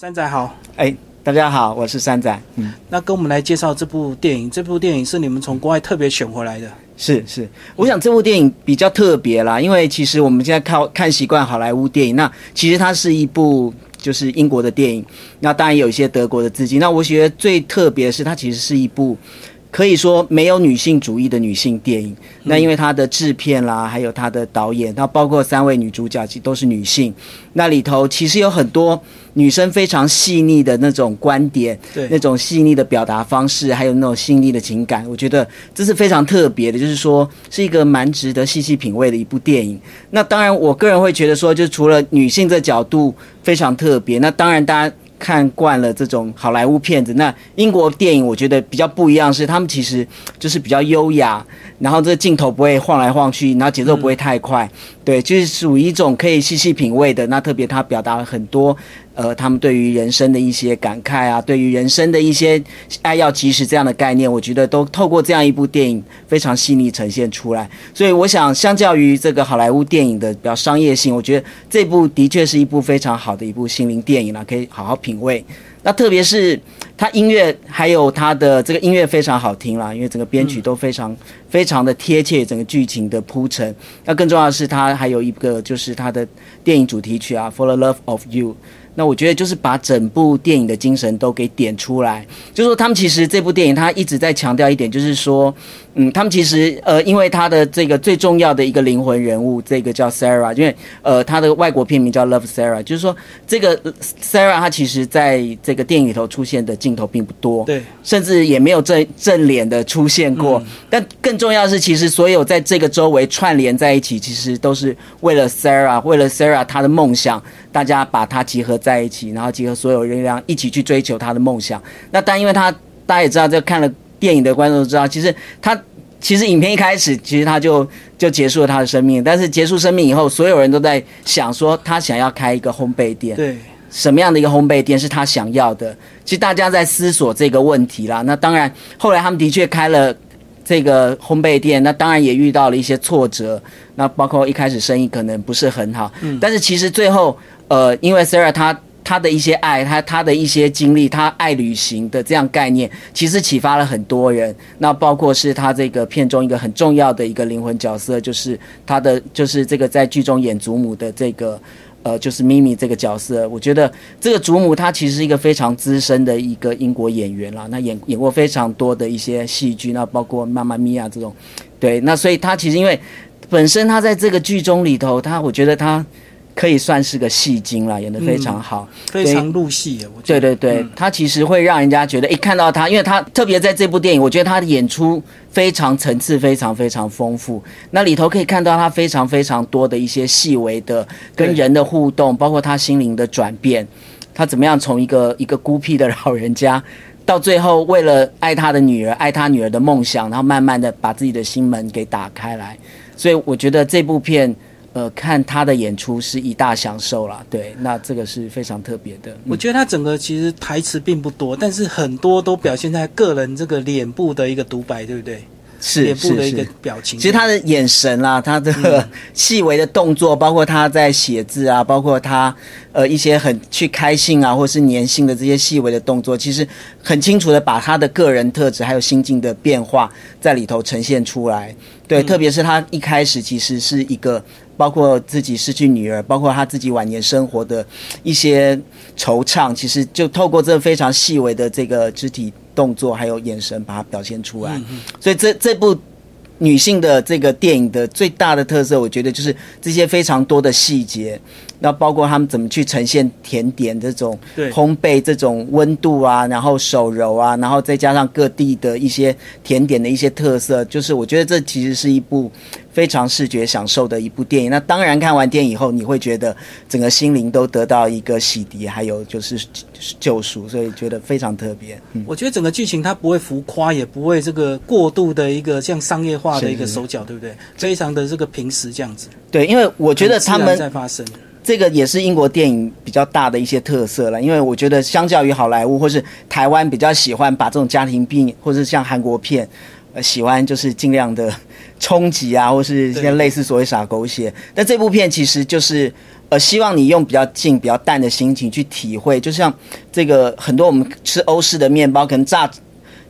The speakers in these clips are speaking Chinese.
山仔好，哎，大家好，我是三仔。嗯，那跟我们来介绍这部电影。这部电影是你们从国外特别选回来的。是是，我想这部电影比较特别啦，因为其实我们现在看看习惯好莱坞电影，那其实它是一部就是英国的电影，那当然有一些德国的资金。那我觉得最特别的是，它其实是一部。可以说没有女性主义的女性电影，那因为它的制片啦，还有它的导演，那包括三位女主角其实都是女性，那里头其实有很多女生非常细腻的那种观点，对，那种细腻的表达方式，还有那种细腻的情感，我觉得这是非常特别的，就是说是一个蛮值得细细品味的一部电影。那当然，我个人会觉得说，就除了女性这角度非常特别，那当然大家。看惯了这种好莱坞片子，那英国电影我觉得比较不一样，是他们其实就是比较优雅，然后这个镜头不会晃来晃去，然后节奏不会太快，对，就是属于一种可以细细品味的。那特别他表达了很多。呃，他们对于人生的一些感慨啊，对于人生的一些爱要及时这样的概念，我觉得都透过这样一部电影非常细腻呈现出来。所以，我想相较于这个好莱坞电影的比较商业性，我觉得这部的确是一部非常好的一部心灵电影了，可以好好品品味。那特别是他音乐还有他的这个音乐非常好听啦，因为整个编曲都非常非常的贴切，整个剧情的铺陈。那更重要的是，他还有一个就是他的电影主题曲啊，《For the Love of You》。那我觉得就是把整部电影的精神都给点出来，就是说他们其实这部电影他一直在强调一点，就是说，嗯，他们其实呃，因为他的这个最重要的一个灵魂人物，这个叫 Sarah，因为呃，他的外国片名叫 Love Sarah，就是说这个 Sarah 他其实在这个电影里头出现的镜头并不多，对，甚至也没有正正脸的出现过。但更重要的是，其实所有在这个周围串联在一起，其实都是为了 Sarah，为了 Sarah 她的梦想，大家把它集合在。一起，然后集合所有力量一起去追求他的梦想。那但因为他大家也知道，这看了电影的观众都知道，其实他其实影片一开始其实他就就结束了他的生命。但是结束生命以后，所有人都在想说，他想要开一个烘焙店。对，什么样的一个烘焙店是他想要的？其实大家在思索这个问题啦。那当然，后来他们的确开了这个烘焙店，那当然也遇到了一些挫折。那包括一开始生意可能不是很好，嗯，但是其实最后。呃，因为 Sara 她她的一些爱，她她的一些经历，她爱旅行的这样概念，其实启发了很多人。那包括是她这个片中一个很重要的一个灵魂角色，就是她的就是这个在剧中演祖母的这个呃，就是咪咪这个角色。我觉得这个祖母她其实是一个非常资深的一个英国演员啦，那演演过非常多的一些戏剧，那包括妈妈咪呀这种。对，那所以她其实因为本身她在这个剧中里头，她我觉得她。可以算是个戏精了，演的非常好，非常入戏。我对对对，他其实会让人家觉得，一看到他，因为他特别在这部电影，我觉得他的演出非常层次非常非常丰富。那里头可以看到他非常非常多的一些细微的跟人的互动，包括他心灵的转变，他怎么样从一个一个孤僻的老人家，到最后为了爱他的女儿，爱他女儿的梦想，然后慢慢的把自己的心门给打开来。所以我觉得这部片。呃，看他的演出是一大享受啦。对，那这个是非常特别的。我觉得他整个其实台词并不多，但是很多都表现在个人这个脸部的一个独白，对不对？是脸部的一个表情。其实他的眼神啦，他的 细微的动作，包括他在写字啊，包括他呃一些很去开信啊，或是粘性的这些细微的动作，其实很清楚的把他的个人特质还有心境的变化在里头呈现出来。对，特别是他一开始其实是一个。包括自己失去女儿，包括他自己晚年生活的一些惆怅，其实就透过这非常细微的这个肢体动作还有眼神，把它表现出来。所以这这部女性的这个电影的最大的特色，我觉得就是这些非常多的细节。那包括他们怎么去呈现甜点这种烘焙这种温度啊，然后手揉啊，然后再加上各地的一些甜点的一些特色，就是我觉得这其实是一部。非常视觉享受的一部电影。那当然，看完电影以后，你会觉得整个心灵都得到一个洗涤，还有就是救赎，所以觉得非常特别。我觉得整个剧情它不会浮夸，也不会这个过度的一个像商业化的一个手脚，对不对？非常的这个平时这样子。对，因为我觉得他们在发生这个也是英国电影比较大的一些特色了。因为我觉得相较于好莱坞或是台湾，比较喜欢把这种家庭病，或者像韩国片，呃，喜欢就是尽量的。冲击啊，或是一些类似所谓撒狗血，但这部片其实就是，呃，希望你用比较静、比较淡的心情去体会，就像这个很多我们吃欧式的面包，可能炸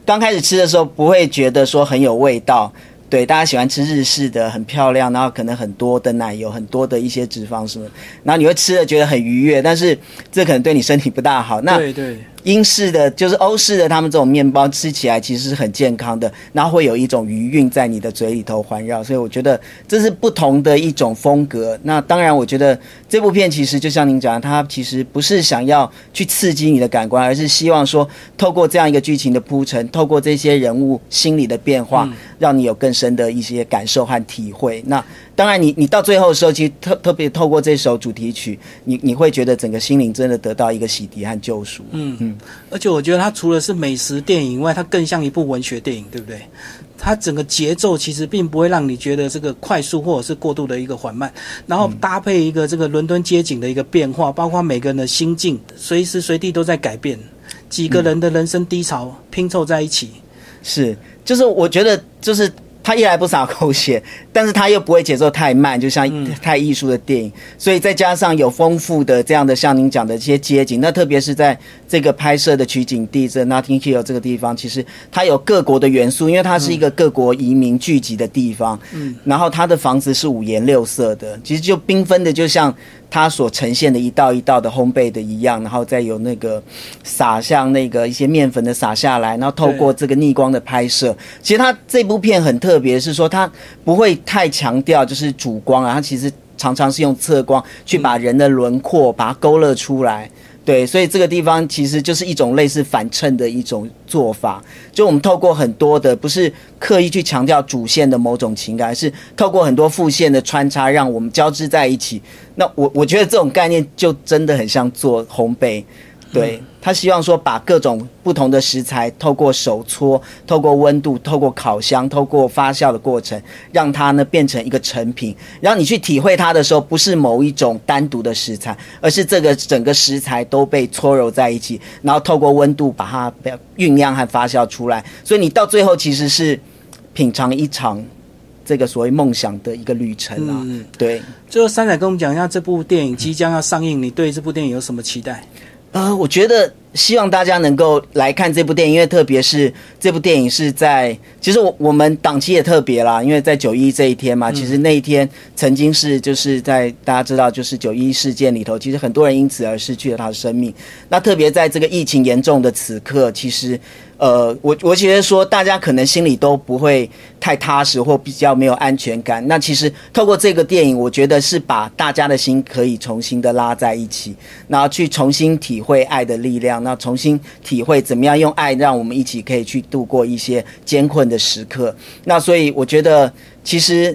刚开始吃的时候不会觉得说很有味道。对，大家喜欢吃日式的，很漂亮，然后可能很多的奶油，很多的一些脂肪什么，然后你会吃的觉得很愉悦，但是这可能对你身体不大好。那对对。英式的就是欧式的，他们这种面包吃起来其实是很健康的，然后会有一种余韵在你的嘴里头环绕，所以我觉得这是不同的一种风格。那当然，我觉得这部片其实就像您讲，它其实不是想要去刺激你的感官，而是希望说透过这样一个剧情的铺陈，透过这些人物心理的变化，让你有更深的一些感受和体会。那当然，你你到最后的时候，其实特特别透过这首主题曲，你你会觉得整个心灵真的得到一个洗涤和救赎。嗯嗯。而且我觉得它除了是美食电影以外，它更像一部文学电影，对不对？它整个节奏其实并不会让你觉得这个快速或者是过度的一个缓慢，然后搭配一个这个伦敦街景的一个变化，包括每个人的心境随时随地都在改变，几个人的人生低潮拼凑在一起，是，就是我觉得就是。他一来不洒狗血，但是他又不会节奏太慢，就像太艺术的电影。所以再加上有丰富的这样的像您讲的这些街景，那特别是在这个拍摄的取景地这 Notting Hill 这个地方，其实它有各国的元素，因为它是一个各国移民聚集的地方。嗯，然后它的房子是五颜六色的，其实就缤纷的，就像。它所呈现的一道一道的烘焙的一样，然后再有那个撒向那个一些面粉的撒下来，然后透过这个逆光的拍摄。其实它这部片很特别，是说它不会太强调就是主光啊，它其实常常是用侧光去把人的轮廓把它勾勒出来。对，所以这个地方其实就是一种类似反衬的一种做法。就我们透过很多的，不是刻意去强调主线的某种情感，而是透过很多副线的穿插，让我们交织在一起。那我我觉得这种概念就真的很像做烘焙。对他希望说，把各种不同的食材，透过手搓，透过温度，透过烤箱，透过发酵的过程，让它呢变成一个成品。然后你去体会它的时候，不是某一种单独的食材，而是这个整个食材都被搓揉在一起，然后透过温度把它酝酿和发酵出来。所以你到最后其实是品尝一场这个所谓梦想的一个旅程啊。对。最后，三仔跟我们讲一下这部电影即将要上映，你对这部电影有什么期待？呃，我觉得希望大家能够来看这部电影，因为特别是这部电影是在，其实我我们档期也特别啦，因为在九一这一天嘛，其实那一天曾经是就是在大家知道就是九一事件里头，其实很多人因此而失去了他的生命。那特别在这个疫情严重的此刻，其实。呃，我我觉得说，大家可能心里都不会太踏实，或比较没有安全感。那其实透过这个电影，我觉得是把大家的心可以重新的拉在一起，然后去重新体会爱的力量，那重新体会怎么样用爱让我们一起可以去度过一些艰困的时刻。那所以我觉得，其实。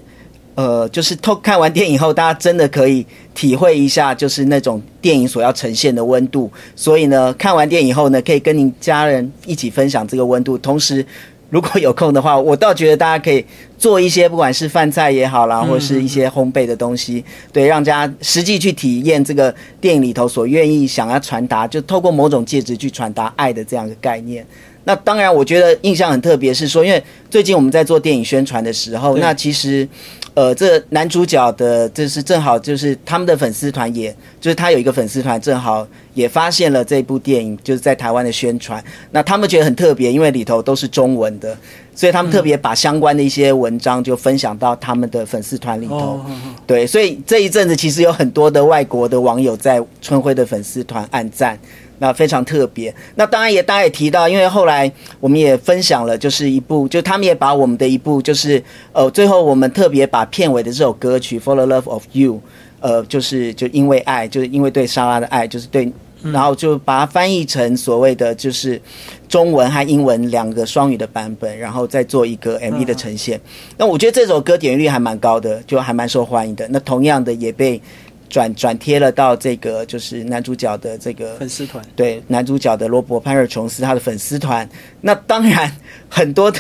呃，就是偷看完电影后，大家真的可以体会一下，就是那种电影所要呈现的温度。所以呢，看完电影后呢，可以跟您家人一起分享这个温度。同时，如果有空的话，我倒觉得大家可以做一些，不管是饭菜也好啦，或者是一些烘焙的东西，对，让大家实际去体验这个电影里头所愿意想要传达，就透过某种介质去传达爱的这样一个概念。那当然，我觉得印象很特别，是说，因为最近我们在做电影宣传的时候，那其实。呃，这男主角的，就是正好就是他们的粉丝团，也就是他有一个粉丝团，正好也发现了这部电影，就是在台湾的宣传。那他们觉得很特别，因为里头都是中文的，所以他们特别把相关的一些文章就分享到他们的粉丝团里头。对，所以这一阵子其实有很多的外国的网友在春晖的粉丝团按赞。那非常特别。那当然也，大家也提到，因为后来我们也分享了，就是一部，就他们也把我们的一部，就是呃，最后我们特别把片尾的这首歌曲《For the Love of You》，呃，就是就因为爱，就是因为对莎拉的爱，就是对，然后就把它翻译成所谓的就是中文和英文两个双语的版本，然后再做一个 MV 的呈现。那我觉得这首歌点击率还蛮高的，就还蛮受欢迎的。那同样的也被。转转贴了到这个就是男主角的这个粉丝团，对男主角的罗伯潘尔琼斯他的粉丝团。那当然很多的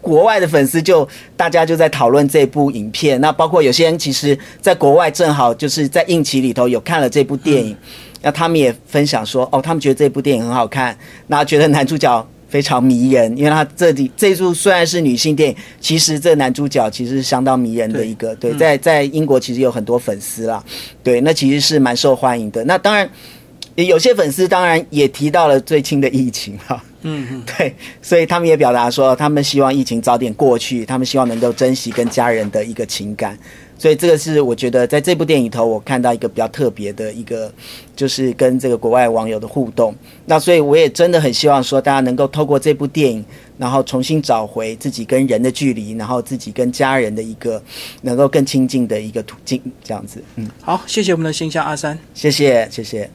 国外的粉丝就大家就在讨论这部影片。那包括有些人其实在国外正好就是在应期里头有看了这部电影，那他们也分享说哦，他们觉得这部电影很好看，那觉得男主角非常迷人，因为他这里这部虽然是女性电影，其实这男主角其实是相当迷人的一个，对，在在英国其实有很多粉丝啦，对，那其实是蛮受欢迎的。那当然，有些粉丝当然也提到了最近的疫情哈，嗯嗯，对，所以他们也表达说，他们希望疫情早点过去，他们希望能够珍惜跟家人的一个情感。所以这个是我觉得在这部电影头，我看到一个比较特别的一个，就是跟这个国外网友的互动。那所以我也真的很希望说，大家能够透过这部电影，然后重新找回自己跟人的距离，然后自己跟家人的一个能够更亲近的一个途径，这样子。嗯，好，谢谢我们的新乡阿三，谢谢，谢谢。